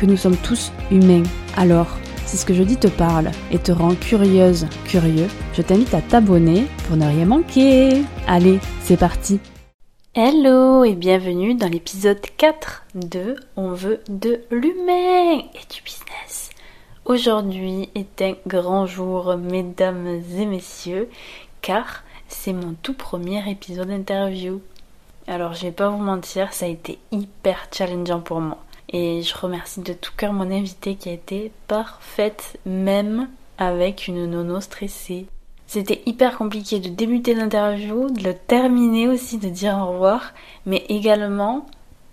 que nous sommes tous humains. Alors, si ce que je dis te parle et te rend curieuse, curieux, je t'invite à t'abonner pour ne rien manquer. Allez, c'est parti Hello et bienvenue dans l'épisode 4 de On veut de l'humain et du business. Aujourd'hui est un grand jour, mesdames et messieurs, car c'est mon tout premier épisode interview. Alors je vais pas vous mentir, ça a été hyper challengeant pour moi. Et je remercie de tout cœur mon invité qui a été parfaite, même avec une nono stressée. C'était hyper compliqué de débuter l'interview, de le terminer aussi, de dire au revoir, mais également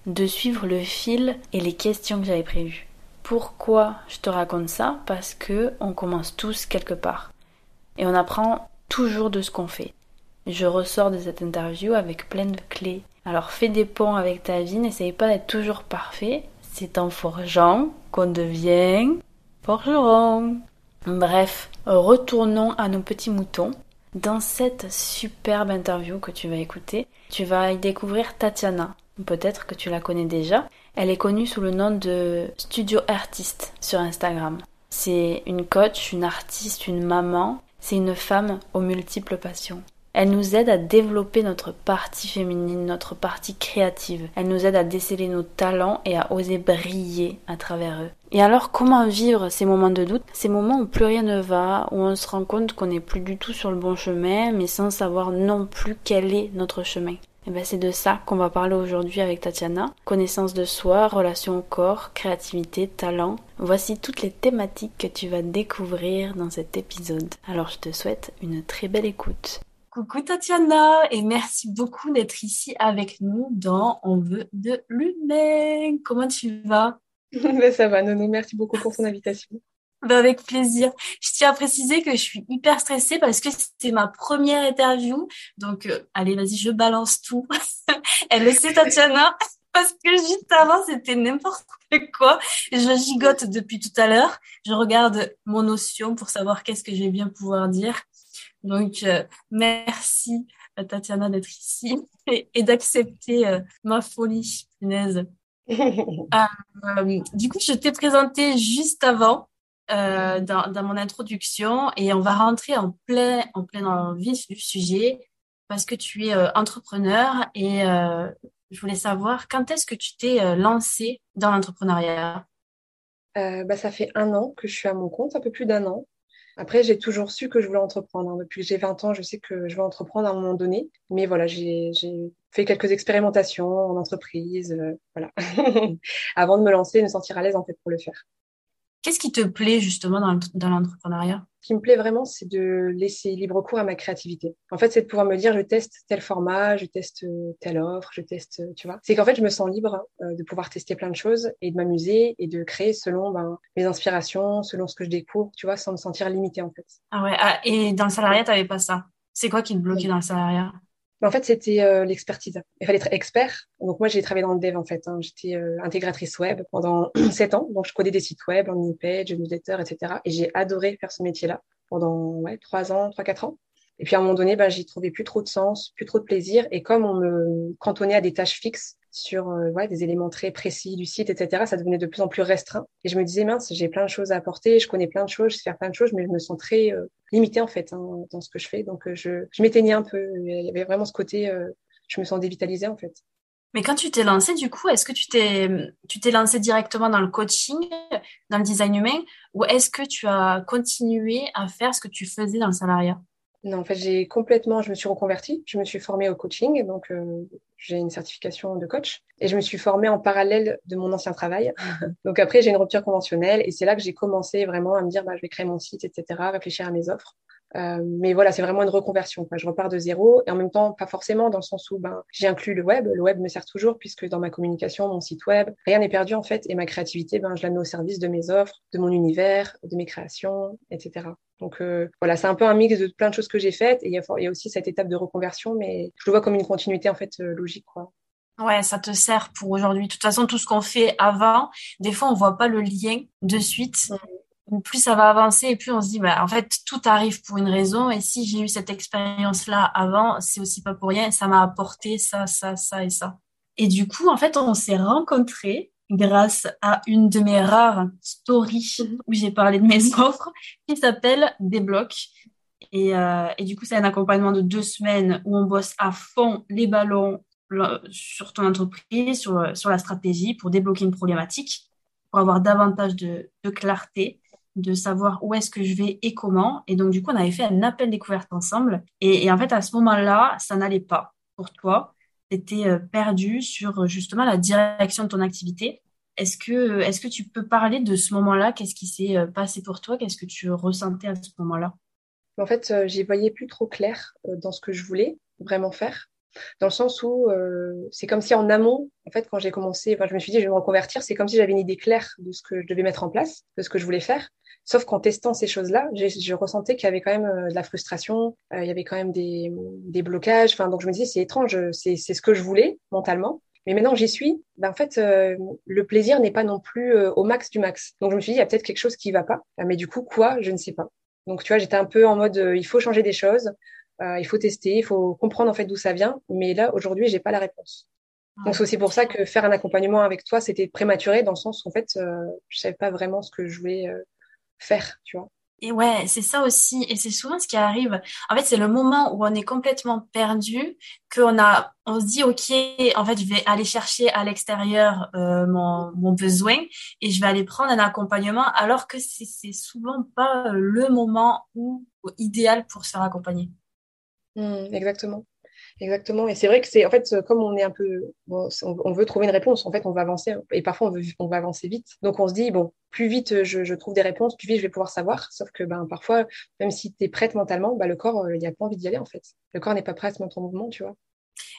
de suivre le fil et les questions que j'avais prévues. Pourquoi je te raconte ça? Parce que on commence tous quelque part. Et on apprend toujours de ce qu'on fait. Je ressors de cette interview avec plein de clés. Alors fais des ponts avec ta vie, n'essaye pas d'être toujours parfait, c'est en forgeant qu'on devient forgeron. Bref, retournons à nos petits moutons. Dans cette superbe interview que tu vas écouter, tu vas y découvrir Tatiana. Peut-être que tu la connais déjà. Elle est connue sous le nom de Studio Artiste sur Instagram. C'est une coach, une artiste, une maman. C'est une femme aux multiples passions. Elle nous aide à développer notre partie féminine, notre partie créative. Elle nous aide à déceler nos talents et à oser briller à travers eux. Et alors comment vivre ces moments de doute, ces moments où plus rien ne va, où on se rend compte qu'on n'est plus du tout sur le bon chemin, mais sans savoir non plus quel est notre chemin et eh ben c'est de ça qu'on va parler aujourd'hui avec Tatiana. Connaissance de soi, relation au corps, créativité, talent. Voici toutes les thématiques que tu vas découvrir dans cet épisode. Alors je te souhaite une très belle écoute. Coucou Tatiana et merci beaucoup d'être ici avec nous dans On veut de l'humain. Comment tu vas? Ben, Ça va Nono, merci beaucoup pour ton invitation. Ben, avec plaisir. Je tiens à préciser que je suis hyper stressée parce que c'était ma première interview. Donc euh, allez, vas-y, je balance tout. Elle le sait Tatiana parce que juste avant c'était n'importe quoi. Je gigote depuis tout à l'heure. Je regarde mon notion pour savoir qu'est-ce que je vais bien pouvoir dire. Donc, euh, merci à Tatiana d'être ici et, d'accepter euh, ma folie, punaise. Euh, du coup, je t'ai présenté juste avant dans, mon introduction et on va rentrer en plein, en plein en vif du sujet parce que tu es entrepreneur et je voulais savoir quand est-ce que tu t'es lancé dans l'entrepreneuriat? Bah, Ça fait un an que je suis à mon compte, un peu plus d'un an. Après, j'ai toujours su que je voulais entreprendre. Hein. Depuis que j'ai 20 ans, je sais que je veux entreprendre à un moment donné. Mais voilà, j'ai fait quelques expérimentations en entreprise, euh, voilà, avant de me lancer et de me sentir à l'aise en fait pour le faire. Qu'est-ce qui te plaît justement dans l'entrepreneuriat? Qui me plaît vraiment, c'est de laisser libre cours à ma créativité. En fait, c'est de pouvoir me dire, je teste tel format, je teste euh, telle offre, je teste, euh, tu vois. C'est qu'en fait, je me sens libre euh, de pouvoir tester plein de choses et de m'amuser et de créer selon ben, mes inspirations, selon ce que je découvre, tu vois, sans me sentir limitée en fait. Ah ouais, ah, et dans le salariat, tu n'avais pas ça? C'est quoi qui te bloquait dans le salariat? En fait, c'était euh, l'expertise. Il fallait être expert. Donc moi, j'ai travaillé dans le dev en fait. Hein. J'étais euh, intégratrice web pendant sept ans. Donc je codais des sites web, landing page, newsletter, etc. Et j'ai adoré faire ce métier-là pendant ouais trois ans, trois quatre ans. Et puis à un moment donné, ben, j'y trouvais plus trop de sens, plus trop de plaisir. Et comme on me cantonnait à des tâches fixes sur euh, des éléments très précis du site, etc., ça devenait de plus en plus restreint. Et je me disais, mince, j'ai plein de choses à apporter, je connais plein de choses, je sais faire plein de choses, mais je me sens très euh, limitée en fait hein, dans ce que je fais. Donc euh, je, je m'éteignais un peu. Il y avait vraiment ce côté, je me sens dévitalisée en fait. Mais quand tu t'es lancé, du coup, est-ce que tu t'es, tu t'es lancé directement dans le coaching, dans le design humain, ou est-ce que tu as continué à faire ce que tu faisais dans le salariat? Non, en fait, j'ai complètement, je me suis reconvertie, je me suis formée au coaching, donc euh, j'ai une certification de coach, et je me suis formée en parallèle de mon ancien travail. donc après, j'ai une rupture conventionnelle, et c'est là que j'ai commencé vraiment à me dire, bah, je vais créer mon site, etc., réfléchir à mes offres. Euh, mais voilà, c'est vraiment une reconversion. Quoi. Je repars de zéro et en même temps, pas forcément dans le sens où ben, j'ai inclus le web. Le web me sert toujours puisque dans ma communication, mon site web, rien n'est perdu en fait. Et ma créativité, ben, je la mets au service de mes offres, de mon univers, de mes créations, etc. Donc euh, voilà, c'est un peu un mix de plein de choses que j'ai faites et il y, y, a aussi cette étape de reconversion, mais je le vois comme une continuité en fait euh, logique. Quoi. Ouais, ça te sert pour aujourd'hui. De toute façon, tout ce qu'on fait avant, des fois, on voit pas le lien de suite. Plus ça va avancer et plus on se dit, bah, en fait, tout arrive pour une raison. Et si j'ai eu cette expérience-là avant, c'est aussi pas pour rien. Ça m'a apporté ça, ça, ça et ça. Et du coup, en fait, on s'est rencontrés grâce à une de mes rares stories mhm. où j'ai parlé de mes offres qui s'appelle Débloc. Et, euh, et du coup, c'est un accompagnement de deux semaines où on bosse à fond les ballons, sur ton entreprise, sur, sur la stratégie pour débloquer une problématique, pour avoir davantage de, de clarté, de savoir où est-ce que je vais et comment. Et donc, du coup, on avait fait un appel découverte ensemble. Et, en fait, à ce moment-là, ça n'allait pas pour toi. Tu étais euh, perdu sur justement la direction de ton activité. Est-ce que, est-ce que tu peux parler de ce moment-là? Qu'est-ce qui s'est euh, passé pour toi? Qu'est-ce que tu ressentais à ce moment-là? En fait, euh, j'y voyais plus trop clair dans ce que je voulais vraiment faire dans le sens où euh, c'est comme si en amont, en fait, quand j'ai commencé, je me suis dit, je vais me reconvertir, c'est comme si j'avais une idée claire de ce que je devais mettre en place, de ce que je voulais faire. Sauf qu'en testant ces choses-là, je ressentais qu'il y avait quand même euh, de la frustration, euh, il y avait quand même des, des blocages. Enfin, donc je me disais, c'est étrange, c'est ce que je voulais mentalement. Mais maintenant que j'y suis, ben en fait, euh, le plaisir n'est pas non plus au max du max. Donc je me suis dit, il y a peut-être quelque chose qui va pas. Mais du coup, quoi? Je ne sais pas. Donc tu vois, j'étais un peu en mode, il faut changer des choses. Euh, il faut tester, il faut comprendre en fait d'où ça vient. Mais là, aujourd'hui, j'ai pas la réponse. Donc c'est aussi pour ça que faire un accompagnement avec toi, c'était prématuré dans le sens où en fait, euh, je savais pas vraiment ce que je voulais euh, faire, tu vois. Et ouais, c'est ça aussi. Et c'est souvent ce qui arrive. En fait, c'est le moment où on est complètement perdu, qu'on a, on se dit, OK, en fait, je vais aller chercher à l'extérieur euh, mon, mon besoin et je vais aller prendre un accompagnement alors que c'est souvent pas le moment où, idéal pour se faire accompagner. Mmh, exactement. Exactement. Et c'est vrai que c'est, en fait, comme on est un peu, on, veut trouver une réponse, en fait, on va avancer, et parfois on, veut, on va avancer vite. Donc on se dit, bon, plus vite je, trouve des réponses, plus vite je vais pouvoir savoir. Sauf que, ben, parfois, même si tu es prête mentalement, ben, le corps, euh, il n'y a pas envie d'y aller, en fait. Le corps n'est pas prêt à se mettre en mouvement, tu vois.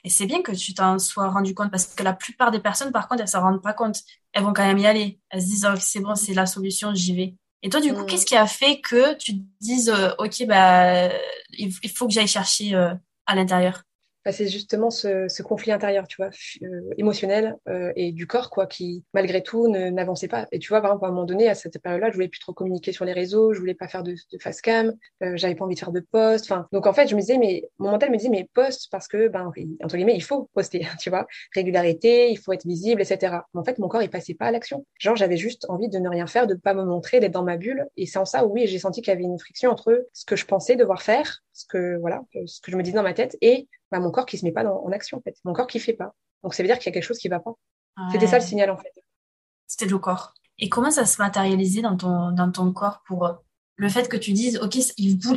Et c'est bien que tu t'en sois rendu compte parce que la plupart des personnes, par contre, elles s'en rendent pas compte. Elles vont quand même y aller. Elles se disent, oh, c'est bon, c'est la solution, j'y vais. Et toi, du coup, mmh. qu'est-ce qui a fait que tu te dises, euh, OK, bah, il, faut que j'aille chercher euh, à l'intérieur? Bah, c'est justement ce, conflit intérieur, tu vois, euh, émotionnel euh, et du corps, quoi, qui malgré tout n'avançait pas. Et tu vois, par exemple, à un moment donné, à cette période-là, je voulais plus trop communiquer sur les réseaux, je voulais pas faire de, de face cam, euh, j'avais pas envie de faire de post. Enfin, donc en fait, je me disais, mais mon mental me disait, mais poste parce que, ben, entre guillemets, il faut poster, tu vois, régularité, il faut être visible, etc. Mais en fait, mon corps, il passait pas à l'action. Genre, j'avais juste envie de ne rien faire, de pas me montrer, d'être dans ma bulle. Et c'est en ça, oui, j'ai senti qu'il y avait une friction entre ce que je pensais devoir faire, ce que voilà, ce que je me disais dans ma tête et bah, mon corps qui se met pas en action en fait, mon corps qui fait pas. Donc ça veut dire qu'il y a quelque chose qui va pas. C'était ça le signal en fait. C'était le corps. Et comment ça se matérialisait dans ton dans ton corps pour euh, le fait que tu dises ok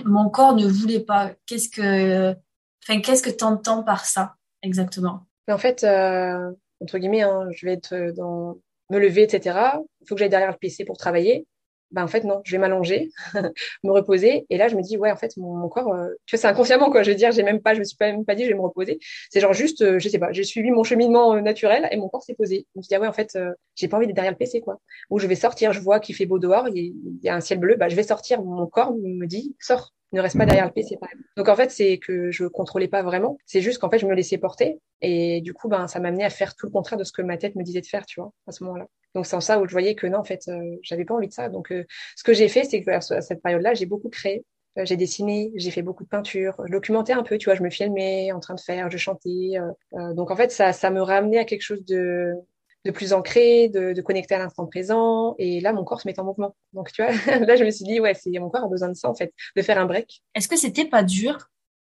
mon corps ne voulait pas. Qu'est-ce que enfin qu'est-ce que t'entends par ça exactement? En fait euh, entre guillemets hein, je vais être dans me lever etc. Il faut que j'aille derrière le PC pour travailler bah en fait non, je vais m'allonger, me reposer. Et là, je me dis ouais, en fait, mon, corps, euh, tu vois, c'est inconsciemment quoi. Je veux dire, j'ai même pas, je me suis pas même pas dit, je vais me reposer. C'est genre juste, euh, je sais pas, j'ai suivi mon cheminement euh, naturel et mon corps s'est posé. Je me suis ah ouais, en fait, j'ai pas envie d'être derrière le PC quoi. Ou je vais sortir, je vois qu'il fait beau dehors, il y, a un ciel bleu, bah je vais sortir. Mon corps me dit sors, ne reste pas derrière le PC. Donc en fait, c'est que je contrôlais pas vraiment. C'est juste qu'en fait, je me laissais porter et du coup, ben ça m'a amené à faire tout le contraire de ce que ma tête me disait de faire, tu vois, à ce moment-là. Donc c'est en ça où je voyais que non, en fait, euh, j'avais pas envie de ça. Donc euh, ce que j'ai fait, c'est que à cette période-là, j'ai beaucoup créé. Euh, j'ai dessiné, j'ai fait beaucoup de peinture, je documentais un peu, tu vois, je me filmais en train de faire, je chantais. donc en fait, ça, ça me ramenait à quelque chose de, de plus ancré, de, de connecter à l'instant présent. Et là, mon corps se met en mouvement. Donc tu vois, là, je me suis dit, ouais, c'est mon corps a besoin de ça en fait, de faire un break. Est-ce que c'était pas dur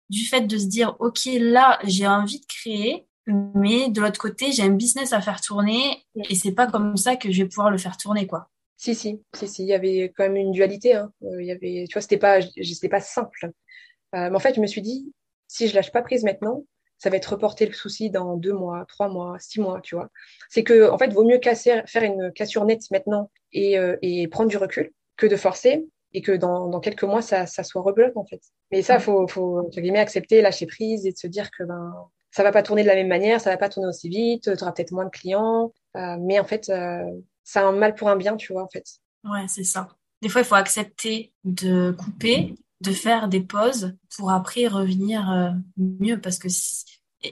du fait de se dire, ok, là, j'ai envie de créer, mais de l'autre côté, j'ai un business à faire tourner et c'est pas comme ça que je vais pouvoir le faire tourner, quoi? Si, si, si, si, il y avait quand même une dualité. Hein. Euh, il y avait, tu vois, c'était pas, c'était pas simple. Euh, mais en fait, je me suis dit, si je lâche pas prise maintenant, ça va être reporter le souci dans deux mois, trois mois, six mois, tu vois. C'est que, en fait, vaut mieux casser, faire une cassure nette maintenant et, euh, et prendre du recul que de forcer et que dans, dans quelques mois, ça, ça soit rebloque en fait. Mais ça, faut, faut entre guillemets accepter, lâcher prise et de se dire que ben ça va pas tourner de la même manière, ça va pas tourner aussi vite, tu auras peut-être moins de clients, euh, mais en fait, euh, c'est un mal pour un bien, tu vois en fait. Ouais, c'est ça. Des fois, il faut accepter de couper, de faire des pauses pour après revenir euh, mieux parce que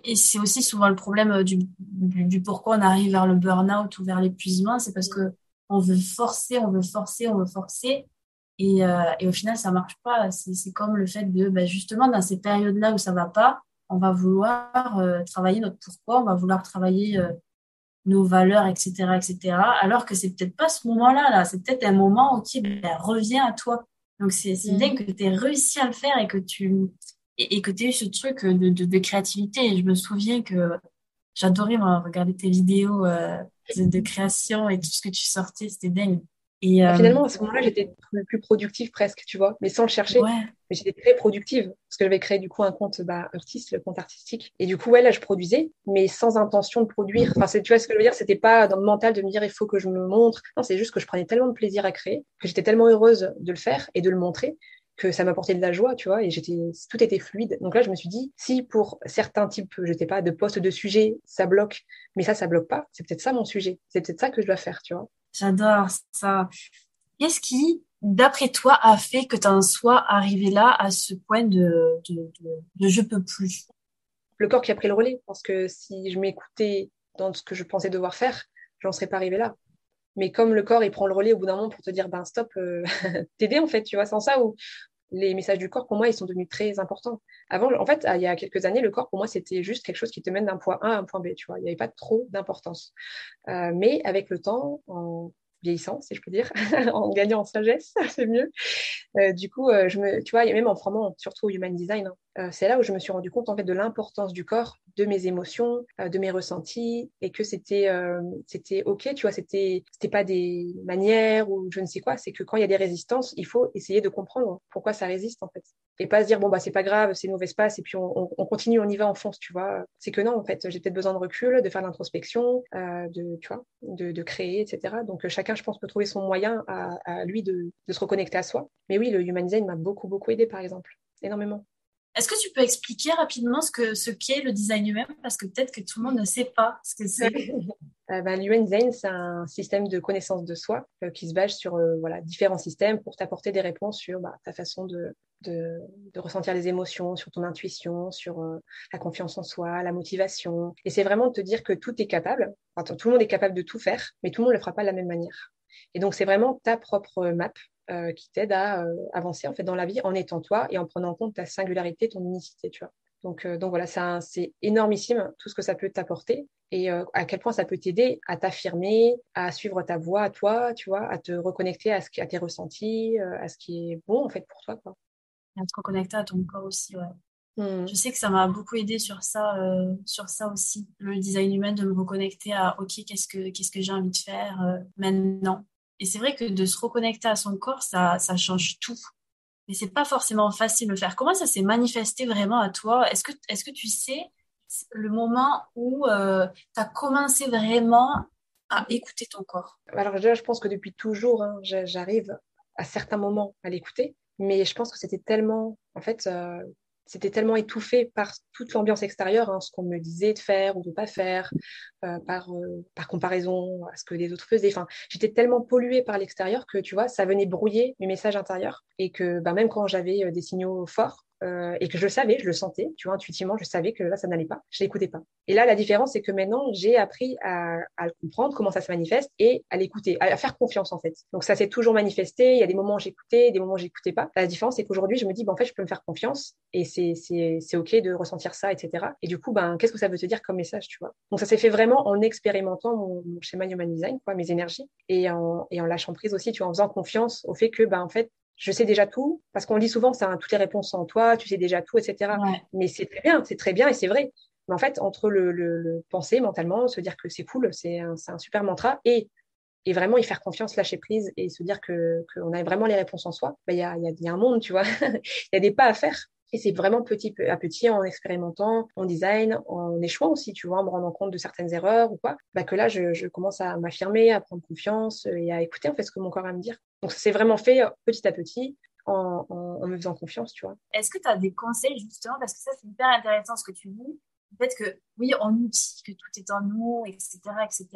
et c'est aussi souvent le problème euh, du, du, pourquoi on arrive vers le burn-out ou vers l'épuisement, c'est parce que on veut forcer, on veut forcer, on veut forcer. Et, euh, et au final, ça marche pas. C'est comme le fait de, ben justement, dans ces périodes-là où ça va pas, on va vouloir travailler notre pourquoi, on va vouloir travailler nos valeurs, etc., etc. Alors que c'est peut-être pas ce moment-là, là. C'est peut-être un moment, ok, ben, reviens à toi. Donc, c'est bien que tu aies réussi à le faire et que tu, et, que tu eu ce truc de, de, de, créativité. Et je me souviens que j'adorais regarder tes vidéos euh, de, création et tout ce que tu sortais, c'était dingue. Et, bah, euh, Finalement, à ce moment-là, j'étais plus, productive presque, tu vois, mais sans le chercher. Mais j'étais très productive parce que j'avais créé du coup un compte bah, artiste, le compte artistique. Et du coup, ouais, là, je produisais, mais sans intention de produire. Enfin, tu vois ce que je veux dire? C'était pas dans le mental de me dire il faut que je me montre. Non, c'est juste que je prenais tellement de plaisir à créer que j'étais tellement heureuse de le faire et de le montrer que ça m'apportait de la joie, tu vois, et j'étais, tout était fluide. Donc là, je me suis dit, si pour certains types, je sais pas, de postes de sujets, ça bloque, mais ça, ça bloque pas, c'est peut-être ça mon sujet, c'est peut-être ça que je dois faire, tu vois. J'adore ça. Qu'est-ce qui, d'après toi, a fait que tu en sois arrivé là, à ce point de, je peux plus? Le corps qui a pris le relais, parce que si je m'écoutais dans ce que je pensais devoir faire, j'en serais pas arrivé là. Mais comme le corps, il prend le relais au bout d'un moment pour te dire, ben stop, euh, t'aider en fait, tu vois, sans ça, ou les messages du corps, pour moi, ils sont devenus très importants. Avant, en fait, il y a quelques années, le corps, pour moi, c'était juste quelque chose qui te mène d'un point A à un point B, tu vois. Il n'y avait pas trop d'importance. Euh, mais avec le temps, en vieillissant, si je peux dire, en gagnant en sagesse, c'est mieux. Euh, du coup, euh, je me, tu vois, même en formant surtout au human design, hein, euh, c'est là où je me suis rendu compte en fait de l'importance du corps, de mes émotions, euh, de mes ressentis, et que c'était euh, c'était ok, tu vois, c'était c'était pas des manières ou je ne sais quoi, c'est que quand il y a des résistances, il faut essayer de comprendre pourquoi ça résiste en fait, et pas se dire bon bah c'est pas grave, c'est une mauvaise passe et puis on, on, continue, on y va, on fonce, tu vois. C'est que non en fait, j'ai peut-être besoin de recul, de faire l'introspection, de tu vois, de, de créer, etc. Donc chacun, je pense, peut trouver son moyen à, à lui de, de se reconnecter à soi. Mais oui, le human design m'a beaucoup beaucoup aidé par exemple, énormément. Est-ce que tu peux expliquer rapidement ce ce qu'est le design humain? Parce que peut-être que tout le monde ne sait pas ce que c'est. euh, ben, design, c'est un système de connaissance de soi euh, qui se base sur euh, voilà différents systèmes pour t'apporter des réponses sur bah, ta façon de, de, de, ressentir les émotions, sur ton intuition, sur euh, la confiance en soi, la motivation. Et c'est vraiment de te dire que tout est capable. Enfin, tout le monde est capable de tout faire, mais tout le monde ne le fera pas de la même manière. Et donc c'est vraiment ta propre map euh, qui t'aide à euh, avancer en fait dans la vie en étant toi et en prenant en compte ta singularité, ton unicité, tu vois. Donc, euh, donc voilà, c'est énormissime tout ce que ça peut t'apporter et à quel point ça peut t'aider à t'affirmer, à suivre ta voie à toi, tu vois, à te reconnecter à, ce qui, à tes ressentis, à ce qui est bon en fait pour toi. Quoi. À te reconnecter à ton corps aussi, ouais. Mmh. Je sais que ça m'a beaucoup aidé sur ça, sur ça aussi, le design humain, de me reconnecter à ok, qu'est-ce que qu'est-ce que j'ai envie de faire maintenant, et c'est vrai que de se reconnecter à son corps, ça, change tout. Mais c'est pas forcément facile de le faire. Comment ça s'est manifesté vraiment à toi? Est-ce que, est-ce que tu sais le moment où euh, tu as commencé vraiment à écouter ton corps? Alors déjà, je pense que depuis toujours, hein, j'arrive à certains moments à l'écouter, mais je pense que c'était tellement, en fait, euh, c'était tellement étouffé par toute l'ambiance extérieure, hein, ce qu'on me disait de faire ou de pas faire, euh, par, euh, par comparaison à ce que les autres faisaient. Enfin, j'étais tellement polluée par l'extérieur que, tu vois, ça venait brouiller mes messages intérieurs. Et que bah, même quand j'avais euh, des signaux forts, euh, et que je le savais, je le sentais, tu vois, intuitivement, je savais que là, ça n'allait pas, je l'écoutais pas. Et là, la différence, c'est que maintenant, j'ai appris à, à, comprendre comment ça se manifeste et à l'écouter, à, faire confiance, en fait. Donc, ça s'est toujours manifesté, il y a des moments où j'écoutais, des moments où j'écoutais pas. La différence, c'est qu'aujourd'hui, je me dis, ben, en fait, je peux me faire confiance et c'est, c'est, c'est OK de ressentir ça, etc. Et du coup, ben, qu'est-ce que ça veut te dire comme message, tu vois? Donc, ça s'est fait vraiment en expérimentant mon, mon schéma Human Design, quoi, mes énergies et en, et en lâchant prise aussi, tu vois, en faisant confiance au fait que, ben, en fait, je sais déjà tout, parce qu'on dit souvent, ça a toutes les réponses en toi, tu sais déjà tout, etc. Mais c'est très bien, c'est très bien et c'est vrai. Mais en fait, entre le, le, penser mentalement, se dire que c'est cool, c'est un, un, super mantra, et, et vraiment y faire confiance, lâcher prise et se dire que qu'on a vraiment les réponses en soi, bah, il y, a, y, a, y a un monde, tu vois. Il y a des pas à faire. Et c'est vraiment petit à petit, en expérimentant, en design, en échouant aussi, tu vois, en me rendant compte de certaines erreurs ou quoi, bah que là, je, je commence à m'affirmer, à prendre confiance et à écouter en fait ce que mon corps a à me dire. Donc, c'est vraiment fait petit à petit en, me faisant confiance, tu vois. Est-ce que tu as des conseils justement Parce que ça, c'est hyper intéressant ce que tu dis. Le fait que, oui, on nous dit que tout est en nous, etc., etc.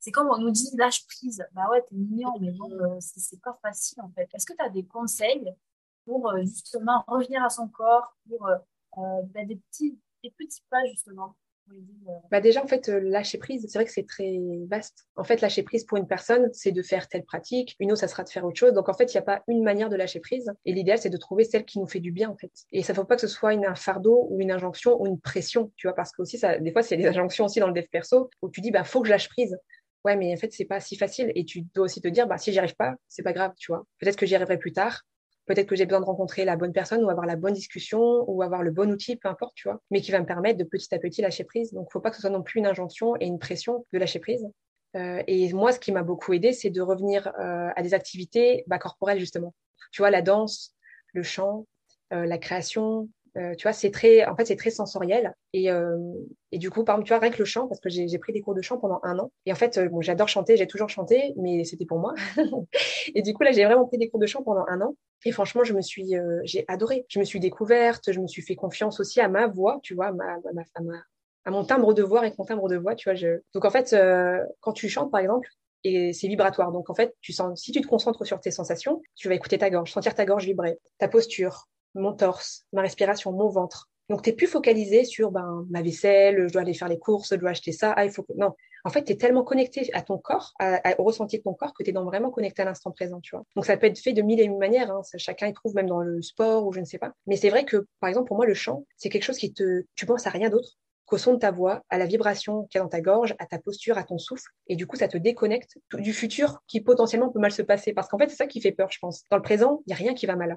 C'est comme on nous dit lâche prise. Bah ouais, t'es mignon, mais bon, euh, c'est pas facile en fait. Est-ce que tu as des conseils pour euh, justement revenir à son corps, pour euh, bah, des, petits, des petits pas justement? Bah déjà, en fait, euh, lâcher prise, c'est vrai que c'est très vaste. En fait, lâcher prise pour une personne, c'est de faire telle pratique. Une autre, ça sera de faire autre chose. Donc, en fait, il n'y a pas une manière de lâcher prise. Et l'idéal, c'est de trouver celle qui nous fait du bien, en fait. Et ça ne faut pas que ce soit une, un fardeau ou une injonction ou une pression, tu vois, parce que aussi, des fois, c'est des injonctions aussi dans le dev perso où tu dis, bah, faut que je lâche prise. Ouais, mais en fait, c'est pas si facile. Et tu dois aussi te dire, bah, si j'y arrive pas, c'est pas grave, tu vois. Peut-être que j'y arriverai plus tard. Peut-être que j'ai besoin de rencontrer la bonne personne ou avoir la bonne discussion ou avoir le bon outil, peu importe, tu vois, mais qui va me permettre de petit à petit lâcher prise. Donc, il ne faut pas que ce soit non plus une injonction et une pression de lâcher prise. Euh, et moi, ce qui m'a beaucoup aidé, c'est de revenir euh, à des activités bah, corporelles, justement. Tu vois, la danse, le chant, euh, la création, euh, tu vois, c'est très, en fait, c'est très sensoriel. Et, euh, et, du coup, par exemple, tu vois, le chant, parce que j'ai pris des cours de chant pendant un an. Et en fait, euh, bon, j'adore chanter, j'ai toujours chanté, mais c'était pour moi. et du coup, là, j'ai vraiment pris des cours de chant pendant un an. Et franchement, je me suis, j'ai adoré. Je me suis découverte, je me suis fait confiance aussi à ma voix, tu vois, ma, ma, ma, à mon timbre de voix et mon timbre de voix, tu vois. Donc en fait, quand tu chantes, par exemple, et c'est vibratoire. Donc en fait, tu sens, si tu te concentres sur tes sensations, tu vas écouter ta gorge, sentir ta gorge vibrer, ta posture, mon torse, ma respiration, mon ventre. Donc, tu n'es plus focalisé sur ben, ma vaisselle, je dois aller faire les courses, je dois acheter ça. Ah, il faut. Non, en fait, tu es tellement connecté à ton corps, au ressenti de ton corps, que tu es vraiment connecté à l'instant présent, tu vois. Donc, ça peut être fait de mille et mille manières. Hein. chacun y trouve, même dans le sport ou je ne sais pas. Mais c'est vrai que, par exemple, pour moi, le chant, c'est quelque chose qui te... Tu penses à rien d'autre qu'au son de ta voix, à la vibration qu'il y a dans ta gorge, à ta posture, à ton souffle. Et du coup, ça te déconnecte du futur qui potentiellement peut mal se passer. Parce qu'en fait, c'est ça qui fait peur, je pense. Dans le présent, il n'y a rien qui va mal.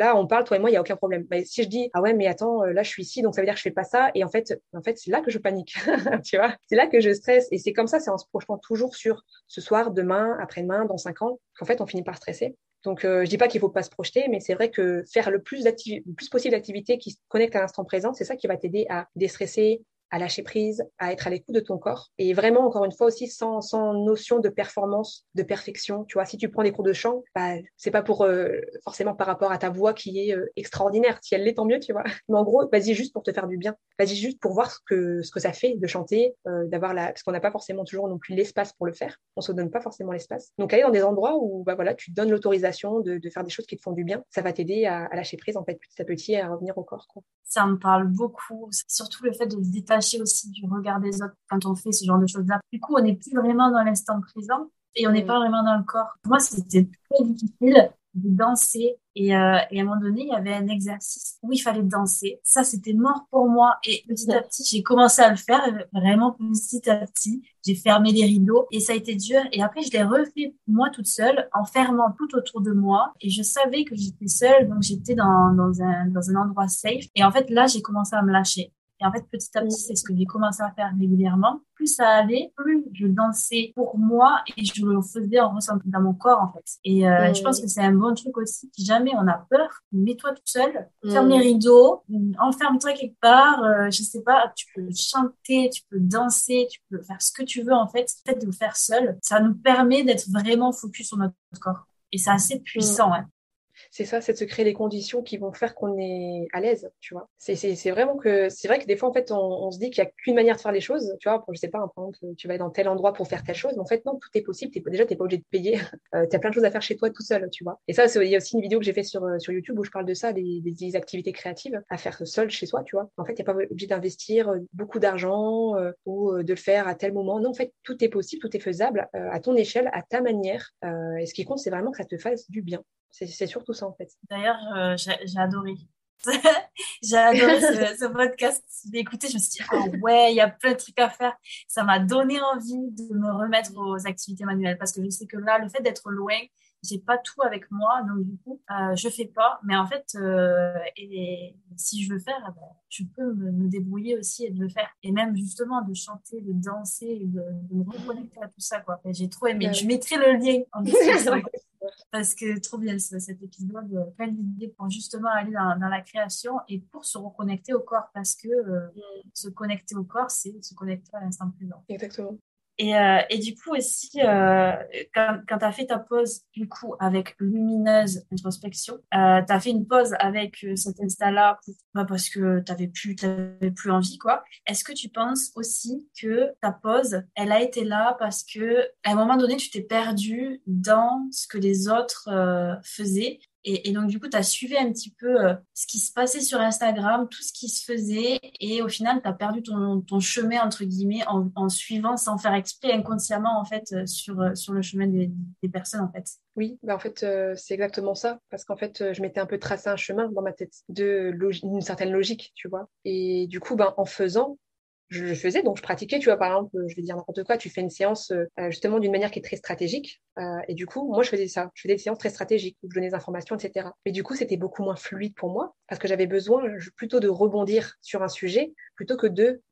Là, on parle, toi et moi, il n'y a aucun problème. Mais si je dis, ah ouais, mais attends, euh, là, je suis ici, donc ça veut dire que je fais pas ça. Et en fait, en fait, c'est là que je panique. tu c'est là que je stresse. Et c'est comme ça, c'est en se projetant toujours sur ce soir, demain, après-demain, dans cinq ans, qu'en fait, on finit par stresser. Donc, euh, je dis pas qu'il faut pas se projeter, mais c'est vrai que faire le plus, le plus possible d'activités qui se connectent à l'instant présent, c'est ça qui va t'aider à déstresser, à lâcher prise, à être à l'écoute de ton corps. Et vraiment, encore une fois aussi, sans, sans notion de performance, de perfection. Tu vois, si tu prends des cours de chant, bah, c'est pas pour euh, forcément par rapport à ta voix qui est euh, extraordinaire. Si elle l'est, tant mieux, tu vois. Mais en gros, vas-y juste pour te faire du bien. Vas-y juste pour voir ce que, ce que ça fait de chanter, euh, d'avoir la, parce qu'on n'a pas forcément toujours non plus l'espace pour le faire. On se donne pas forcément l'espace. Donc, aller dans des endroits où, bah voilà, tu te donnes l'autorisation de, de, faire des choses qui te font du bien. Ça va t'aider à, lâcher prise, en fait, petit à petit, à revenir au corps. Ça me parle beaucoup. Surtout le fait de se détacher aussi du regard des autres quand on fait ce genre de choses-là. Du coup, on n'est plus vraiment dans l'instant présent et on n'est mm. pas vraiment dans le corps. Pour moi, c'était très difficile de danser. Et, euh, et, à un moment donné, il y avait un exercice où il fallait danser. Ça, c'était mort pour moi. Et petit à petit, j'ai commencé à le faire, vraiment petit à petit. J'ai fermé les rideaux et ça a été dur. Et après, je l'ai refait moi toute seule en fermant tout autour de moi. Et je savais que j'étais seule, donc j'étais dans, dans, un, dans un endroit safe. Et en fait, là, j'ai commencé à me lâcher. Et en fait, petit à petit, c'est ce que j'ai commencé à faire régulièrement. Plus ça allait, plus je dansais pour moi et je le faisais en ressentant dans mon corps, en fait. Et euh, je pense que c'est un bon truc aussi. Si jamais on a peur, mets-toi tout seul, ferme les rideaux, enferme-toi quelque part. Euh, je sais pas, tu peux chanter, tu peux danser, tu peux faire ce que tu veux, en fait. Peut-être de le faire seul. Ça nous permet d'être vraiment focus sur notre corps. Et c'est assez puissant, hein c'est ça, c'est de se créer les conditions qui vont faire qu'on est à l'aise, tu vois. C'est vraiment que, c'est vrai que des fois, en fait, on, se dit qu'il n'y a qu'une manière de faire les choses, tu vois. Je sais pas, par exemple, tu vas dans tel endroit pour faire telle chose, mais en fait, non, tout est possible. Déjà, tu n'es pas obligé de payer. Euh, tu as plein de choses à faire chez toi tout seul, tu vois. Et ça, il y a aussi une vidéo que j'ai fait sur, euh, sur YouTube où je parle de ça, des, activités créatives à faire seul chez soi, tu vois. En fait, tu n'es pas obligé d'investir euh, beaucoup d'argent ou de le faire à tel moment. Non, en fait, tout est possible, tout est faisable à ton échelle, à ta manière. et ce qui compte, c'est vraiment que ça te fasse du bien. C'est surtout ça, en fait. D'ailleurs, euh, j'ai adoré. j'ai adoré ce, podcast. Écoutez, je me suis dit, ah ouais, il y a plein de trucs à faire. Ça m'a donné envie de me remettre aux activités manuelles parce que je sais que là, le fait d'être loin, j'ai pas tout avec moi, donc du coup, euh, je fais pas. Mais en fait, euh, et si je veux faire, eh ben, je peux me, débrouiller aussi et de le faire. Et même justement de chanter, de danser, de, de me reconnecter à tout ça, quoi. J'ai trop aimé. Je mettrai le lien en description. parce que trop bien cet épisode, euh, plein d'idées pour justement aller dans, dans, la création et pour se reconnecter au corps, parce que euh, mm. se connecter au corps, c'est se connecter à l'instant présent. Exactement. Et, euh, et du coup aussi, euh, quand, quand tu as fait ta pause du coup avec lumineuse introspection, euh, tu as fait une pause avec euh, cet Insta-là bah, parce que tu plus, avais plus envie. quoi. Est-ce que tu penses aussi que ta pause, elle a été là parce que à un moment donné, tu t'es perdu dans ce que les autres euh, et, donc, du coup, tu as suivi un petit peu euh, ce qui se passait sur Instagram, tout ce qui se faisait. Et au final, tu as perdu ton, chemin, entre guillemets, en, suivant sans faire exprès, inconsciemment, en fait, euh, sur, euh, sur le chemin des, personnes, en fait. Oui, bah en fait, c'est exactement ça. Parce qu'en fait, je m'étais un peu tracé un chemin dans ma tête de une certaine logique, tu vois. Et du coup, ben, en faisant, je le faisais, donc je pratiquais, tu vois, par exemple, je vais dire n'importe quoi, tu fais une séance euh, justement d'une manière qui est très stratégique, euh, et du coup, moi, je faisais ça, je faisais des séances très stratégiques, où je donnais des informations, etc. Mais du coup, c'était beaucoup moins fluide pour moi, parce que j'avais besoin plutôt de rebondir sur un sujet, plutôt que de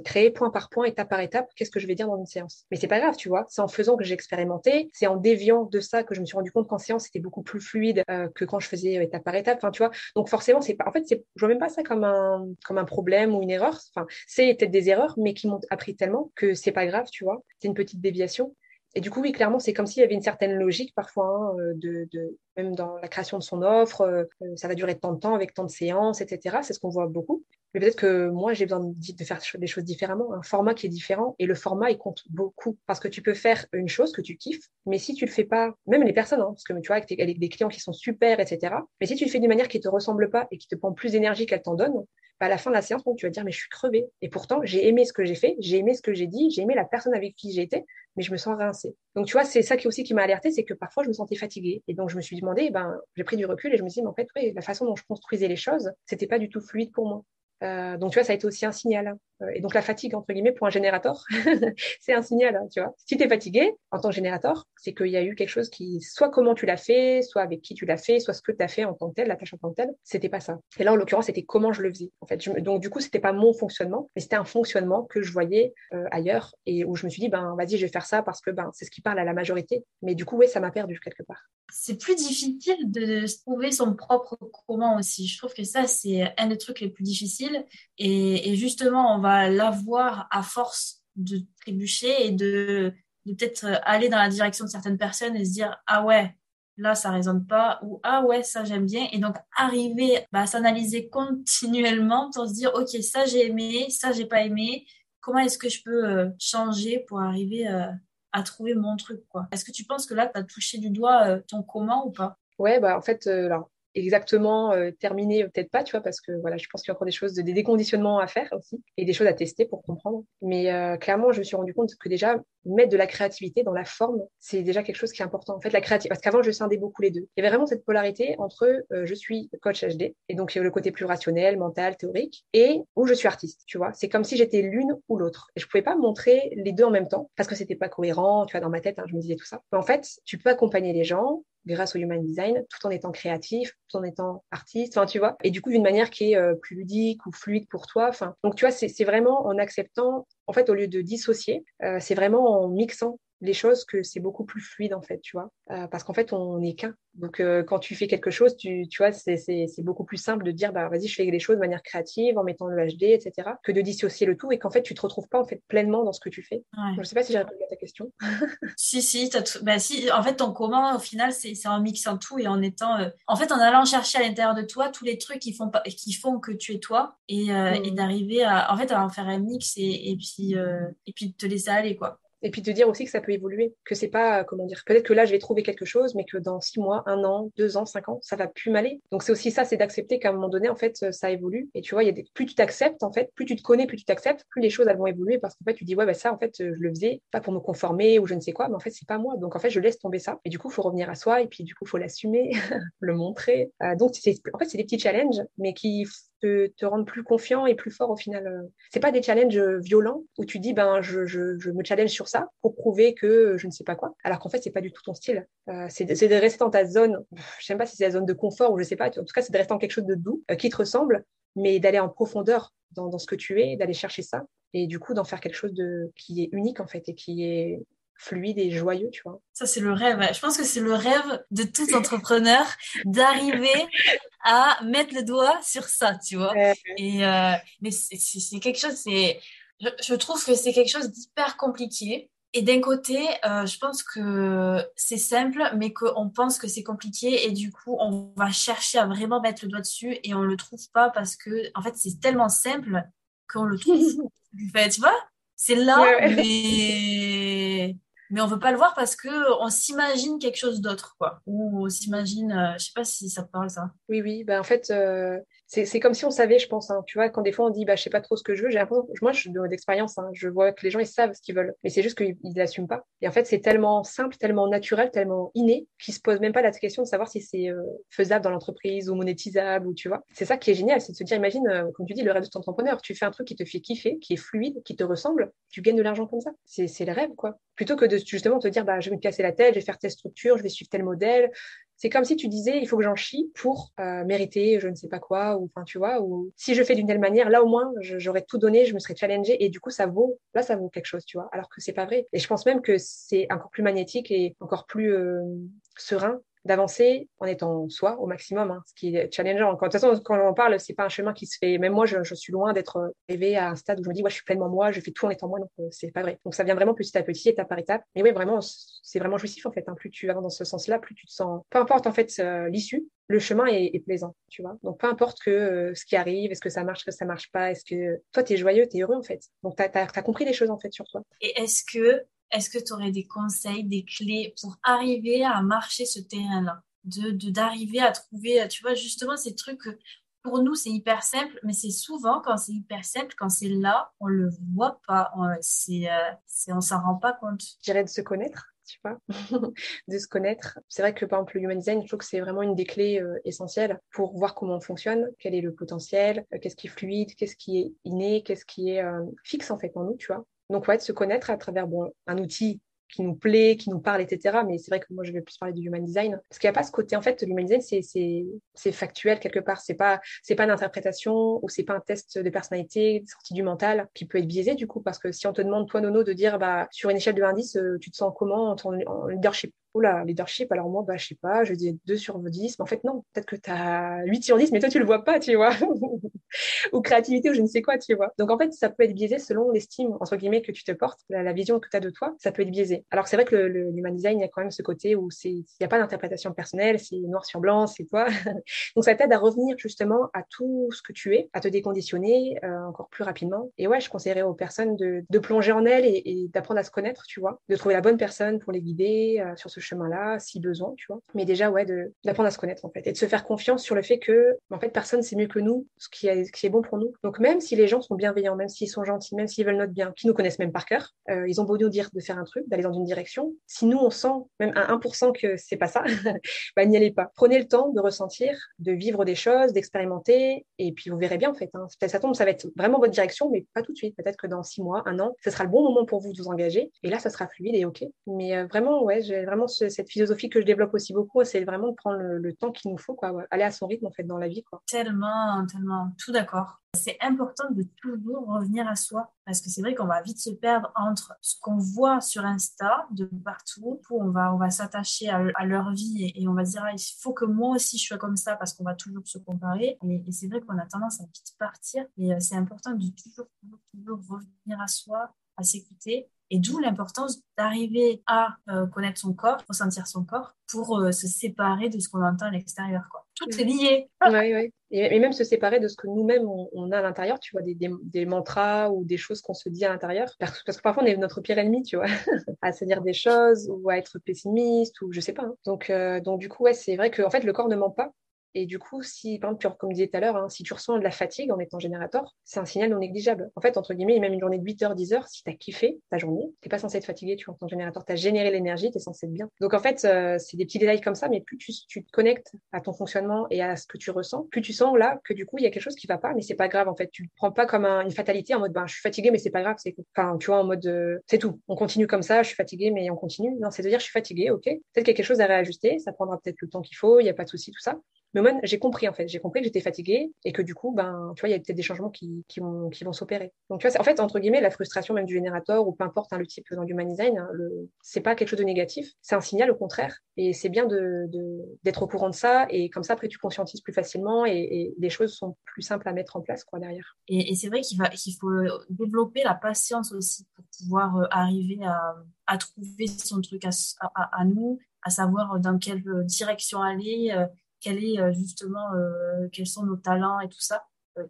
créer point par point, étape par étape, qu'est-ce que je vais dire dans une séance? Mais c'est pas grave, tu vois. C'est en faisant que j'ai expérimenté, c'est en déviant de ça que je me suis rendu compte qu'en séance c'était beaucoup plus fluide euh, que quand je faisais euh, étape par étape. Enfin, tu vois. Donc forcément, c'est pas. En fait. Je vois même pas ça comme un comme un problème ou une erreur. Enfin, c'est peut-être des erreurs, mais qui m'ont appris tellement que c'est pas grave, tu vois. C'est une petite déviation. Et du coup, oui, clairement, c'est comme s'il y avait une certaine logique parfois, hein, euh, de, même dans la création de son offre, ça va durer tant de temps avec tant de séances, etc. C'est ce qu'on voit beaucoup. Mais peut-être que moi, j'ai besoin de faire des choses différemment, un format qui est différent. Et le format, il compte beaucoup. Parce que tu peux faire une chose que tu kiffes, mais si tu le fais pas, même les personnes, hein, parce que tu vois, avec, des clients qui sont super, etc. Mais si tu le fais d'une manière qui te ressemble pas et qui te prend plus d'énergie qu'elle t'en donne, bah à la fin de la séance, tu vas dire, mais je suis crevée. Et pourtant, j'ai aimé ce que j'ai fait, j'ai aimé ce que j'ai dit, j'ai aimé la personne avec qui été, mais je me sens rincée. Donc, tu vois, c'est ça qui aussi qui m'a alerté, c'est que parfois, je me sentais fatiguée. Et donc, je me suis demandé, ben, j'ai pris du recul et je me suis dit, mais en fait, oui, la façon dont je construisais les choses, c'était pas du tout fluide pour moi. Euh, donc, tu vois, ça a été aussi un signal. Euh, et donc, la fatigue, entre guillemets, pour un générateur, c'est un signal, hein, tu vois. Si tu es fatigué en tant que générateur, c'est qu'il y a eu quelque chose qui, soit comment tu l'as fait, soit avec qui tu l'as fait, soit ce que tu as fait en tant que tel, la tâche en tant que telle, c'était pas ça. Et là, en l'occurrence, c'était comment je le faisais. En fait, donc, du coup, c'était pas mon fonctionnement, mais c'était un fonctionnement que je voyais euh, ailleurs et où je me suis dit, ben, vas-y, je vais faire ça parce que ben, c'est ce qui parle à la majorité. Mais du coup, oui, ça m'a perdu quelque part. C'est plus difficile de trouver son propre comment aussi. Je trouve que ça, c'est un des trucs les plus difficiles. Et, et justement, on va l'avoir à force de trébucher et de, peut-être aller dans la direction de certaines personnes et se dire ah ouais là ça résonne pas ou ah ouais ça j'aime bien et donc arriver à s'analyser continuellement pour se dire ok ça j'ai aimé ça j'ai pas aimé. Comment est-ce que je peux euh, changer pour arriver euh, à trouver mon truc quoi? Est-ce que tu penses que là tu as touché du doigt euh, ton comment ou pas? Ouais bah en fait alors exactement euh, terminé, peut-être pas, tu vois, parce que voilà, je pense qu'il y a encore des choses, des déconditionnements à faire aussi, et des choses à tester pour comprendre. Mais euh, clairement, je me suis rendu compte que déjà, mettre de la créativité dans la forme, c'est déjà quelque chose qui est important. En fait, la créativité, parce qu'avant, je scindais beaucoup les deux. Il y avait vraiment cette polarité entre euh, je suis coach HD, et donc le côté plus rationnel, mental, théorique, et où je suis artiste, tu vois. C'est comme si j'étais l'une ou l'autre. Et je pouvais pas montrer les deux en même temps, parce que c'était pas cohérent, tu vois, dans ma tête, hein, je me disais tout ça. Mais en fait, tu peux accompagner les gens, grâce au human design, tout en étant créatif, tout en étant artiste, enfin tu vois, et du coup d'une manière qui est euh, plus ludique ou fluide pour toi. Enfin, donc tu vois, c'est vraiment en acceptant, en fait, au lieu de dissocier, euh, c'est vraiment en mixant les choses que c'est beaucoup plus fluide en fait, tu vois, euh, parce qu'en fait on n'est qu'un. Donc euh, quand tu fais quelque chose, tu, tu vois, c'est beaucoup plus simple de dire bah vas-y je fais les choses de manière créative en mettant le HD, etc. que de dissocier le tout et qu'en fait tu te retrouves pas en fait pleinement dans ce que tu fais. Ouais. je sais pas si j'ai répondu à ta question. si si, bah si, en fait ton comment au final c'est en mixant tout et en étant, euh, en fait en allant chercher à l'intérieur de toi tous les trucs qui font qui font que tu es toi et, et mm. d'arriver à en fait à en faire un mix et, et puis et puis de te laisser aller quoi et puis te dire aussi que ça peut évoluer, que c'est pas, comment dire, peut-être que là, je vais trouver quelque chose, mais que dans six mois, un an, deux ans, cinq ans, ça va plus m'aller. Donc c'est aussi ça, c'est d'accepter qu'à un moment donné, en fait, ça évolue. Et tu vois, il y a des... plus tu t'acceptes, en fait, plus tu te connais, plus tu t'acceptes, plus les choses, elles vont évoluer parce qu'en fait, tu dis, ouais, bah, ça, en fait, je le faisais pas pour me conformer ou je ne sais quoi, mais en fait, c'est pas moi. Donc en fait, je laisse tomber ça. Et du coup, faut revenir à soi et puis du coup, faut l'assumer, le montrer. Euh, donc, en fait, c'est des petits challenges, mais qui te, rendre plus confiant et plus fort au final. Euh. C'est pas des challenges violents où tu dis ben je, me challenge sur ça pour prouver que je ne sais pas quoi. Alors qu'en fait c'est pas du tout ton style. Euh, c'est de, rester dans ta zone. Je sais pas si c'est la zone de confort ou je sais pas. En tout cas c'est de rester dans quelque chose de doux euh, qui te ressemble, mais d'aller en profondeur dans, dans ce que tu es, d'aller chercher ça et du coup d'en faire quelque chose de qui est unique en fait et qui est fluide et joyeux, tu vois. Ça, c'est le rêve. Je pense que c'est le rêve de tout entrepreneur d'arriver à mettre le doigt sur ça, tu vois. Et, euh, mais c'est quelque chose, c'est, je, trouve que c'est quelque chose d'hyper compliqué Et d'un côté, euh, je pense que c'est simple, mais qu'on pense que c'est compliqué et du coup, on va chercher à vraiment mettre le doigt dessus et on le trouve pas parce que, en fait, c'est tellement simple qu'on le trouve. fait, tu vois, c'est là, mais mais on veut pas le voir parce que on s'imagine quelque chose d'autre, quoi. Ou on s'imagine, euh, je sais pas si ça te parle ça. Oui, oui. Ben en fait, euh, c'est comme si on savait, je pense. Hein. Tu vois, quand des fois on dit, bah, je sais pas trop ce que je veux, j'ai l'impression, moi, je d'expérience, hein, je vois que les gens, ils savent ce qu'ils veulent. Mais c'est juste qu'ils l'assument pas. Et en fait, c'est tellement simple, tellement naturel, tellement inné, qu'ils se posent même pas la question de savoir si c'est euh, faisable dans l'entreprise ou monétisable ou tu vois. C'est ça qui est génial, c'est de se dire, imagine, euh, comme tu dis, le rêve de ton entrepreneur. Tu fais un truc qui te fait kiffer, qui est fluide, qui te ressemble, tu gagnes de l'argent comme ça. C'est le rêve, quoi. Plutôt que de justement te dire, bah, je vais me casser la tête, je vais faire telle structure, je vais suivre tel modèle, c'est comme si tu disais, il faut que j'en chie pour euh, mériter je ne sais pas quoi, ou enfin, tu vois, ou si je fais d'une telle manière, là au moins, j'aurais tout donné, je me serais challengée, et du coup, ça vaut, là, ça vaut quelque chose, tu vois, alors que c'est pas vrai. Et je pense même que c'est encore plus magnétique et encore plus euh, serein d'avancer en étant soi au maximum, hein, ce qui est challengeant. Quand, de toute façon, quand on en parle, c'est pas un chemin qui se fait. Même moi, je, suis loin d'être arrivée à un stade où je me dis, ouais, je suis pleinement moi, je fais tout en étant moi, donc euh, c'est pas vrai. Donc ça vient vraiment petit à petit, étape par étape. Mais oui, vraiment, c'est vraiment jouissif en fait. Hein. Plus tu vas dans ce sens-là, plus tu te sens. Peu importe en fait euh, l'issue, le chemin est, plaisant, tu vois. Donc peu importe que euh, ce qui arrive, est-ce que ça marche, est-ce que ça marche pas, est-ce que toi tu es joyeux, tu es heureux en fait. Donc tu as, compris les choses en fait sur toi. Et est-ce que est-ce que tu aurais des conseils, des clés pour arriver à marcher ce terrain-là? D'arriver à trouver, tu vois, justement ces trucs pour nous c'est hyper simple, mais c'est souvent quand c'est hyper simple, quand c'est là, on le voit pas, on, euh, s'en rend pas compte. Je dirais de se connaître. Tu vois, de se connaître. C'est vrai que par exemple le human design, je trouve que c'est vraiment une des clés euh, essentielles pour voir comment on fonctionne, quel est le potentiel, euh, qu'est-ce qui est fluide, qu'est-ce qui est inné, qu'est-ce qui est fixe en fait en nous, tu vois. Donc ouais, de se connaître à travers bon un outil qui nous plaît, qui nous parle, etc. Mais c'est vrai que moi, je vais plus parler du human design. Parce qu'il n'y a pas ce côté, en fait, l'human design, c'est factuel quelque part. C'est pas, pas une interprétation ou c'est pas un test de personnalité sorti du mental qui peut être biaisé, du coup. Parce que si on te demande, toi, Nono, de dire, bah, sur une échelle de 10, euh, tu te sens comment en leadership? Oula, leadership, alors moi, bah, je sais pas, je dis 2 sur 10, mais en fait, non, peut-être que tu as 8 sur 10, mais toi, tu le vois pas, tu vois. ou créativité, ou je ne sais quoi, tu vois. Donc, en fait, ça peut être biaisé selon l'estime, entre guillemets, que tu te portes, la, vision que tu as de toi, ça peut être biaisé. Alors, c'est vrai que l'human design, il y a quand même ce côté où il n'y a pas d'interprétation personnelle, c'est noir sur blanc, c'est toi. Donc, ça t'aide à revenir justement à tout ce que tu es, à te déconditionner euh, encore plus rapidement. Et ouais, je conseillerais aux personnes de, de plonger en elles et, d'apprendre à se connaître, tu vois, de trouver la bonne personne pour les guider euh, sur ce chemin-là, si besoin, tu vois. Mais déjà, ouais, d'apprendre à se connaître, en fait, et de se faire confiance sur le fait que, en fait, personne c'est mieux que nous, ce qui, est, qui est bon pour nous. Donc, même si les gens sont bienveillants, même s'ils sont gentils, même s'ils veulent notre bien, qui nous connaissent même par cœur, euh, ils ont beau nous dire de faire un truc, d'aller dans une direction. Si nous, on sent même à 1% que c'est pas ça, bah, n'y allez pas. Prenez le temps de ressentir, de vivre des choses, d'expérimenter, et puis vous verrez bien, en fait. Hein. Ça tombe, ça va être vraiment votre direction, mais pas tout de suite. Peut-être que dans six mois, un an, ce sera le bon moment pour vous de vous engager, et là, ça sera fluide et OK. Mais euh, vraiment, ouais, j'ai vraiment cette philosophie que je développe aussi beaucoup, c'est vraiment de prendre le, temps qu'il nous faut, quoi, aller à son rythme, en fait, dans la vie. Tellement, tellement, tout d'accord. C'est important de toujours revenir à soi parce que c'est vrai qu'on va vite se perdre entre ce qu'on voit sur Insta de partout, où on va, on va s'attacher à, leur vie et, on va dire ah, il faut que moi aussi je sois comme ça parce qu'on va toujours se comparer. Et, et c'est vrai qu'on a tendance à vite partir et euh, c'est important de toujours, toujours, toujours revenir à soi, à s'écouter et d'où l'importance d'arriver à euh, connaître son corps, ressentir son corps, pour euh, se séparer de ce qu'on entend à l'extérieur. Quoi. Tout est lié. Oui, oui. Et, même se séparer de ce que nous-mêmes, on, a à l'intérieur, tu vois, des, des, mantras ou des choses qu'on se dit à l'intérieur. Parce, que parfois, on est notre pire ennemi, tu vois, à se dire des choses ou à être pessimiste ou je sais pas. Hein. Donc, euh, donc, du coup, ouais, c'est vrai que en fait, le corps ne ment pas. Et du coup, si, par exemple, comme je disais tout à l'heure, hein, si tu ressens de la fatigue en étant générateur, c'est un signal non négligeable. En fait, entre guillemets, même une journée de 8 heures, 10 heures, si tu as kiffé ta journée, t'es pas censé être fatigué, tu vois, en tant générateur, tu as généré l'énergie, tu es censé être bien. Donc, en fait, euh, c'est des petits détails comme ça, mais plus tu, te connectes à ton fonctionnement et à ce que tu ressens, plus tu sens là que du coup, il y a quelque chose qui va pas, mais c'est pas grave, en fait. Tu le prends pas comme une fatalité en mode, ben, je suis fatigué, mais c'est pas grave, enfin, tu vois, en mode, euh, c'est tout. On continue comme ça, je suis fatigué, mais on continue. Non, c'est de dire, je suis fatigué, ok. Peut-être qu'il y a quelque chose à réajuster, ça prendra peut-être le temps qu'il faut, il n'y a pas de souci, tout ça Mais moi, j'ai compris en fait. J'ai compris que j'étais fatiguée et que du coup, ben, tu vois, il y a peut-être des changements qui, qui vont, s'opérer. Donc, tu vois, en fait, entre guillemets, la frustration même du générateur ou peu importe hein, le type dans l'human design, hein, le... c'est pas quelque chose de négatif. C'est un signal au contraire. Et c'est bien d'être au courant de ça. Et comme ça, après, tu conscientises plus facilement et, et les choses sont plus simples à mettre en place quoi, derrière. Et, c'est vrai qu'il, faut développer la patience aussi pour pouvoir euh, arriver à, trouver son truc à, nous, à savoir dans quelle direction aller, euh, quel est euh, justement, euh, quels sont nos talents et tout ça.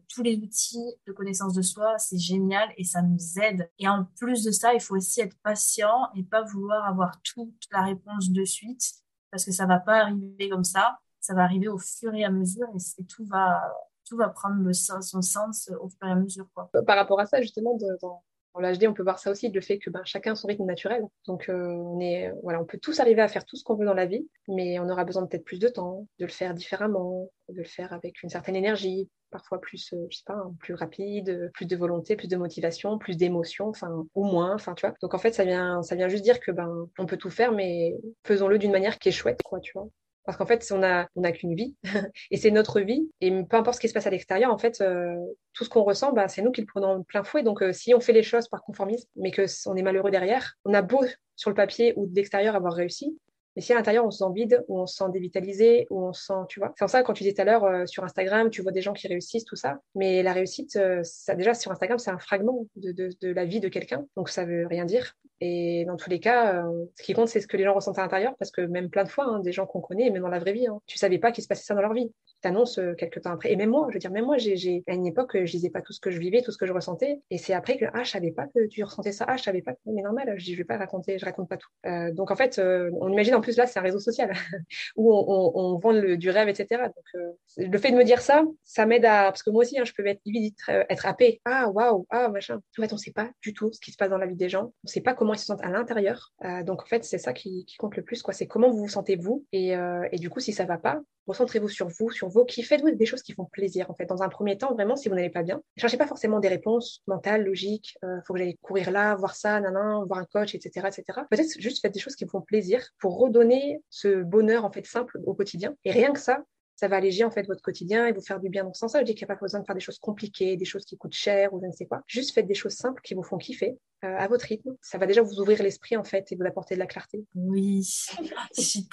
tous les outils de connaissance de soi, c'est génial et ça nous aide. Et en plus de ça, il faut aussi être patient et pas vouloir avoir toute la réponse de suite parce que ça va pas arriver comme ça. Ça va arriver au fur et à mesure et, tout va tout va prendre son sens au fur et à mesure. Par rapport à ça, justement, dans, dans l'HD, on peut voir ça aussi, le fait que ben, chacun a son rythme naturel. Donc, euh, on, est, voilà, on peut tous arriver à faire tout ce qu'on veut dans la vie, mais on aura besoin peut-être plus de temps, de le faire différemment, de le faire avec une certaine énergie, parfois plus, euh, je sais pas, hein, plus rapide, plus de volonté, plus de motivation, plus d'émotion, enfin, ou moins, enfin, tu vois. Donc, en fait, ça vient, ça vient juste dire que ben, on peut tout faire, mais faisons-le d'une manière qui est chouette, quoi, tu vois. Parce qu'en fait, on a, on a qu'une vie et c'est notre vie. Et peu importe ce qui se passe à l'extérieur, en fait, euh, tout ce qu'on ressent, bah, c'est nous qui le prenons plein fouet. Donc, euh, si on fait les choses par conformisme, mais que on est malheureux derrière, on a beau sur le papier ou de l'extérieur avoir réussi, mais si à l'intérieur, on se sent vide, ou on se sent dévitalisé, ou on se sent, tu vois. C'est pour ça, quand tu disais tout à l'heure euh, sur Instagram, tu vois des gens qui réussissent, tout ça. Mais la réussite, déjà, sur Instagram, c'est un fragment de, de, de, la vie de quelqu'un. Donc, ça veut rien dire. Et dans tous les cas, euh, ce qui compte, c'est ce que les gens ressentent à l'intérieur, parce que même plein de fois, hein, des gens qu'on connaît, même dans la vraie vie, hein, tu savais pas qu'il se passait ça dans leur vie t'annonces euh, quelques temps après. Et même moi, je veux dire, même moi, j'ai, à une époque, je disais pas tout ce que je vivais, tout ce que je ressentais. Et c'est après que, ah, je savais pas que tu ressentais ça. Ah, je savais pas que, mais normal, je dis, vais pas raconter, je raconte pas tout. Euh, donc, en fait, euh, on imagine en plus là, c'est un réseau social où on, vend le, du rêve, etc. Donc, le fait de me dire ça, ça m'aide à, parce que moi aussi, hein, je peux être vite être. Ah, waouh, ah, machin. En fait, on sait pas du tout ce qui se passe dans la vie des gens. On sait pas comment ils se sentent à l'intérieur. donc, en fait, c'est ça qui, compte le plus. C'est comment vous vous sentez vous. Et, et du coup, si ça va pas, Recentrez-vous sur vous, sur vos qui Faites-vous des choses qui font plaisir, en fait. Dans un premier temps, vraiment, si vous n'allez pas bien, ne cherchez pas forcément des réponses mentales, logiques. Euh, faut que j'aille courir là, voir ça, nanan, voir un coach, etc., etc. Peut-être juste faites des choses qui vous font plaisir pour redonner ce bonheur, en fait, simple au quotidien. Et rien que ça, ça va alléger en fait votre quotidien et vous faire du bien. Donc sans ça, je dis qu'il n'y a pas besoin de faire des choses compliquées, des choses qui coûtent cher ou je ne sais quoi. Juste faites des choses simples qui vous font kiffer euh, à votre rythme. Ça va déjà vous ouvrir l'esprit en fait et vous apporter de la clarté. Oui, je suis,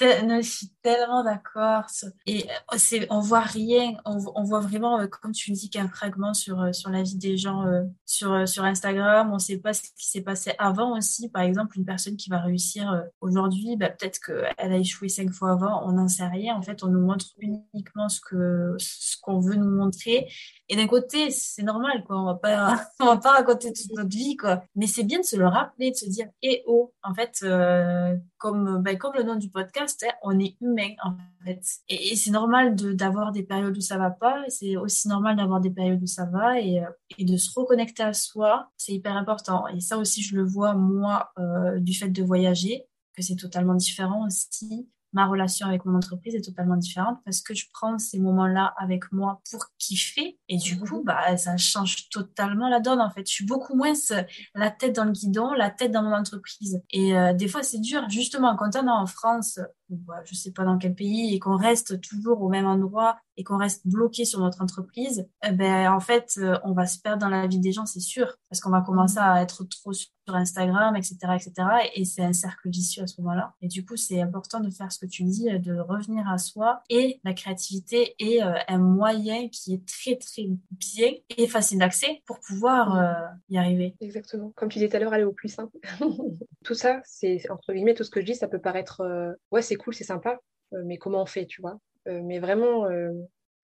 tellement d'accord. Et euh, on voit rien, on, voit vraiment, euh, comme tu dis, qu'un fragment sur sur la vie des gens sur sur Instagram. On ne sait pas ce qui s'est passé avant aussi. Par exemple, une personne qui va réussir aujourd'hui, bah, peut-être qu'elle a échoué cinq fois avant. On n'en sait rien. En fait, on nous montre uniquement ce que ce qu'on veut nous montrer. Et d'un côté, c'est normal, quoi. On on va pas raconter toute notre vie, quoi. Mais c'est bien de se le rappeler, de se dire, eh oh, en fait, euh, comme, ben, comme le nom du podcast, hein, on est humain, en fait. Et, c'est normal d'avoir des périodes où ça va pas, c'est aussi normal d'avoir des périodes où ça va, et, euh, et de se reconnecter à soi, c'est hyper important. Et ça aussi, je le vois, moi, euh, du fait de voyager, que c'est totalement différent aussi ma relation avec mon entreprise est totalement différente parce que je prends ces moments-là avec moi pour kiffer et du coup mhm. bah ça change totalement la donne en fait. Je suis beaucoup moins la tête dans le guidon la tête dans mon entreprise. Et euh, des fois c'est dur. Justement quand on est en France je sais pas dans quel pays et qu'on reste toujours au même endroit et qu'on reste bloqué sur notre entreprise, eh ben en fait, euh, on va se perdre dans la vie des gens, c'est sûr, parce qu'on va commencer à être trop sur Instagram, etc., etc. Et c'est un cercle vicieux à ce moment-là. Et du coup, c'est important de faire ce que tu dis, de revenir à soi. Et la créativité est euh, un moyen qui est très très bien et facile d'accès pour pouvoir euh, y arriver. Exactement. Comme tu disais tout à l'heure, aller au plus simple. tout ça, c'est entre guillemets tout ce que je dis, ça peut paraître ouais c'est cool, c'est sympa, mais comment on fait, tu vois? Euh, mais vraiment, euh,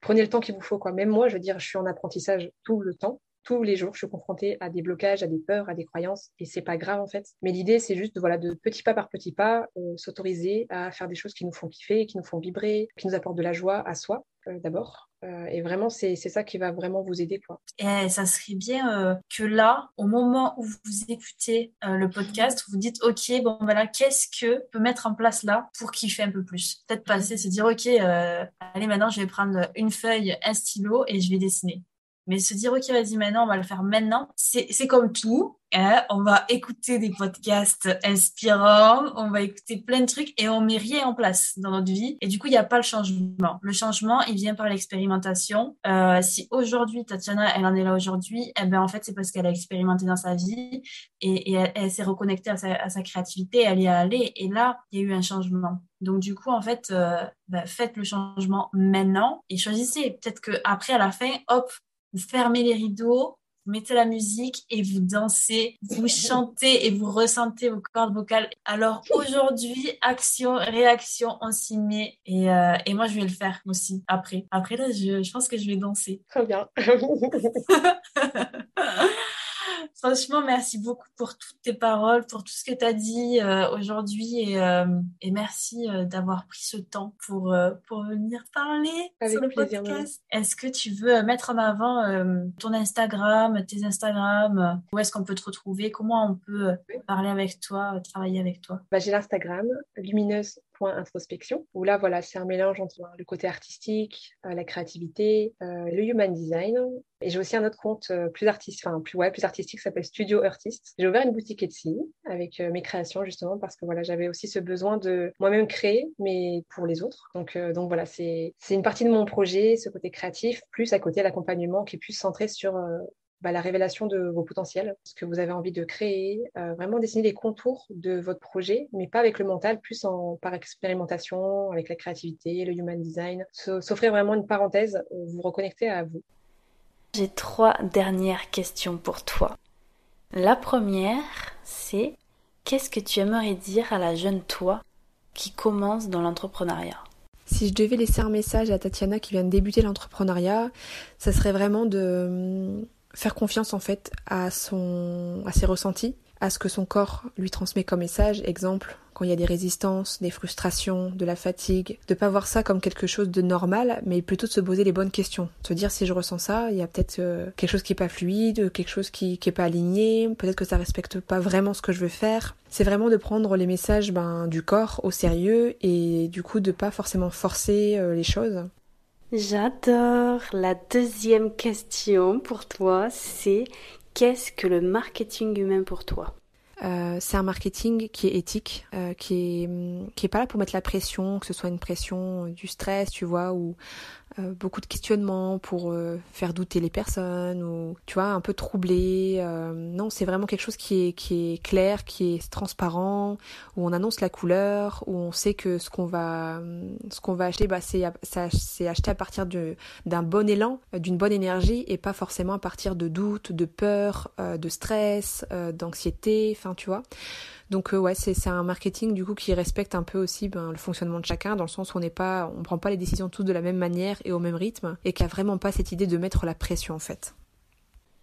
prenez le temps qu'il vous faut. Quoi. Même moi, je veux dire, je suis en apprentissage tout le temps. Tous les jours, je suis confrontée à des blocages, à des peurs, à des croyances, et c'est pas grave en fait. Mais l'idée, c'est juste voilà, de petit pas par petit pas, euh, s'autoriser à faire des choses qui nous font kiffer, qui nous font vibrer, qui nous apportent de la joie à soi d'abord, euh, et vraiment, c'est ça qui va vraiment vous aider. Quoi. Et ça serait bien euh, que là, au moment où vous écoutez euh, le podcast, vous dites, OK, bon, voilà, qu'est-ce que peut mettre en place là pour kiffer un peu plus? Peut-être passer, se dire, OK, allez, maintenant, je vais prendre une feuille, un stylo et je vais dessiner. Mais se dire, ok, vas-y, maintenant, on va le faire maintenant, c'est comme tout. Hein. on va écouter des podcasts inspirants, on va écouter plein de trucs et on met rien en place dans notre vie. Et du coup, il n'y a pas le changement. Le changement, il vient par l'expérimentation. Euh, si aujourd'hui, Tatiana, elle en est là aujourd'hui, eh ben, en fait, c'est parce qu'elle a expérimenté dans sa vie et, elle, s'est reconnectée à sa, créativité, elle y est allée. Et là, il y a eu un changement. Donc, du coup, en fait, euh, bah, faites le changement maintenant et choisissez. Peut-être qu'après, à la fin, hop, vous fermez les rideaux, vous mettez la musique et vous dansez, vous chantez et vous ressentez vos cordes vocales. Alors aujourd'hui, action, réaction, on s'y met et, euh, et, moi je vais le faire aussi après. Après là, je, je pense que je vais danser. Très bien. Franchement, merci beaucoup pour toutes tes paroles, pour tout ce que tu as dit euh, aujourd'hui et, euh, et, merci euh, d'avoir pris ce temps pour, pour venir parler sur le podcast. Est-ce que tu veux mettre en avant ton Instagram, tes Instagram Où est-ce qu'on peut te retrouver? Comment on peut parler avec toi, travailler avec toi? Bah, J'ai l'Instagram, lumineuse introspection, où là, voilà, c'est un mélange entre le côté artistique, euh, la créativité, euh, le human design. Et j'ai aussi un autre compte euh, plus artistique, enfin plus, ouais, plus artistique, s'appelle Studio Artist. J'ai ouvert une boutique Etsy avec mes créations justement parce que voilà, j'avais aussi ce besoin de moi-même créer, mais pour les autres. Donc, donc voilà, c'est une partie de mon projet, ce côté créatif, plus à côté l'accompagnement qui est plus centré sur bah, la révélation de vos potentiels, ce que vous avez envie de créer, euh, vraiment dessiner les contours de votre projet, mais pas avec le mental, plus en, par expérimentation, avec la créativité, le human design, s'offrir vraiment une parenthèse, vous reconnecter à vous. J'ai trois dernières questions pour toi. La première, c'est qu'est-ce que tu aimerais dire à la jeune toi qui commence dans l'entrepreneuriat? Si je devais laisser un message à Tatiana qui vient de débuter l'entrepreneuriat, ça serait vraiment de faire confiance en fait à son à ses ressentis, à ce que son corps lui transmet comme message. Exemple, quand il y a des résistances, des frustrations, de la fatigue, de pas voir ça comme quelque chose de normal, mais plutôt de se poser les bonnes questions. Se dire si je ressens ça, il y a peut-être euh, quelque chose qui est pas fluide, quelque chose qui, qui est pas aligné, peut-être que ça respecte pas vraiment ce que je veux faire. C'est vraiment de prendre les messages ben, du corps au sérieux et du coup de pas forcément forcer euh, les choses. J'adore. La deuxième question pour toi, c'est qu'est-ce que le marketing humain pour toi? Euh, c'est un marketing qui est éthique, euh, qui est qui est pas là pour mettre la pression, que ce soit une pression du stress, tu vois, ou euh, beaucoup de questionnements pour euh, faire douter les personnes ou tu vois un peu troubler. Euh, non, c'est vraiment quelque chose qui est qui est clair, qui est transparent, où on annonce la couleur, où on sait que ce qu'on va ce qu'on va acheter, bah c'est c'est acheté à partir d'un bon élan, d'une bonne énergie et pas forcément à partir de doutes, de peur, de stress, d'anxiété. Enfin, tu vois. Donc euh, ouais, c'est un marketing du coup qui respecte un peu aussi ben, le fonctionnement de chacun, dans le sens où on n'est pas, on prend pas les décisions tous de la même manière et au même rythme, et qui a vraiment pas cette idée de mettre la pression en fait.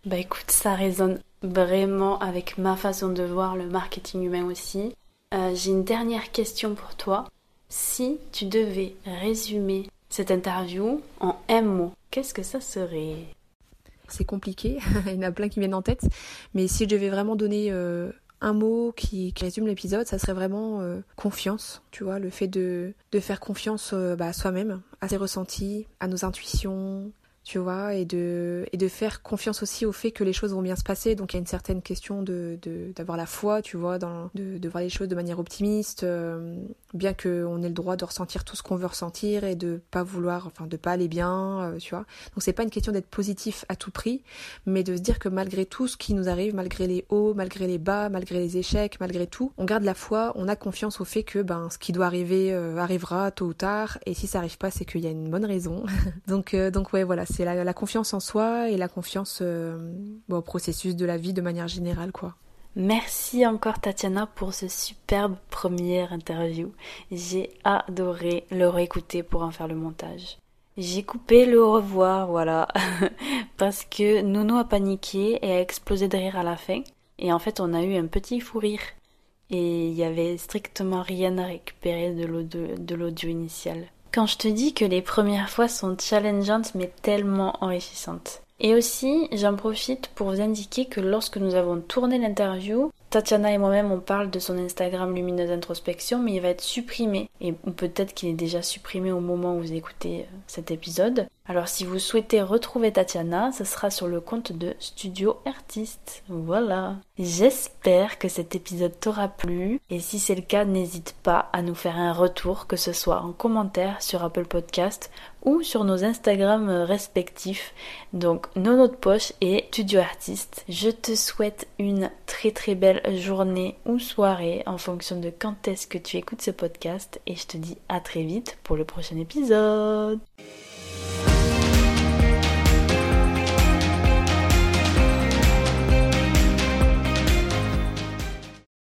Bah écoute, ça résonne vraiment avec ma façon de voir le marketing humain aussi. Euh, j'ai une dernière question pour toi. Si tu devais résumer cette interview en un mot, qu'est-ce que ça serait? C'est compliqué, il y en a plein qui viennent en tête, mais si je devais vraiment donner euh, un mot qui, résume l'épisode, ça serait vraiment euh, confiance, tu vois, le fait de, de faire confiance euh, bah, à soi-même, à ses ressentis, à nos intuitions, tu vois, et de, et de faire confiance aussi au fait que les choses vont bien se passer. Donc il y a une certaine question de, d'avoir la foi, tu vois, de, voir les choses de manière optimiste, euh, bien qu'on ait le droit de ressentir tout ce qu'on veut ressentir et de pas vouloir, enfin de pas aller bien, euh, tu vois. Donc c'est pas une question d'être positif à tout prix, mais de se dire que malgré tout ce qui nous arrive, malgré les hauts, malgré les bas, malgré les échecs, malgré tout, on garde la foi, on a confiance au fait que ben ce qui doit arriver euh, arrivera tôt ou tard, et si ça arrive pas, c'est qu'il y a une bonne raison. donc donc ouais voilà c'est la, confiance en soi et la confiance euh, au processus de la vie de manière générale, quoi. Merci encore Tatiana pour ce superbe premier interview. J'ai adoré le réécouter pour en faire le montage. J'ai coupé le revoir, voilà, parce que Nono a paniqué et a explosé de rire à la fin. Et en fait, on a eu un petit fou rire. Et il y avait strictement rien à récupérer de l'audio initial. Quand je te dis que les premières fois sont challengeantes mais tellement enrichissantes. Et aussi, j'en profite pour vous indiquer que lorsque nous avons tourné l'interview, Tatiana et moi-même, on parle de son Instagram Lumineuse Introspection, mais il va être supprimé. Et peut-être qu'il est déjà supprimé au moment où vous écoutez euh, cet épisode. Alors si vous souhaitez retrouver Tatiana, ce sera sur le compte de Studio Artiste. Voilà. J'espère que cet épisode t'aura plu. Et si c'est le cas, n'hésite pas à nous faire un retour, que ce soit en commentaire sur Apple Podcast ou sur nos Instagram respectifs, donc Nono de Poche et Studio Artiste. Je te souhaite une très très journée ou soirée en fonction de quand est-ce que tu écoutes ce podcast et je te dis à très vite pour le prochain épisode.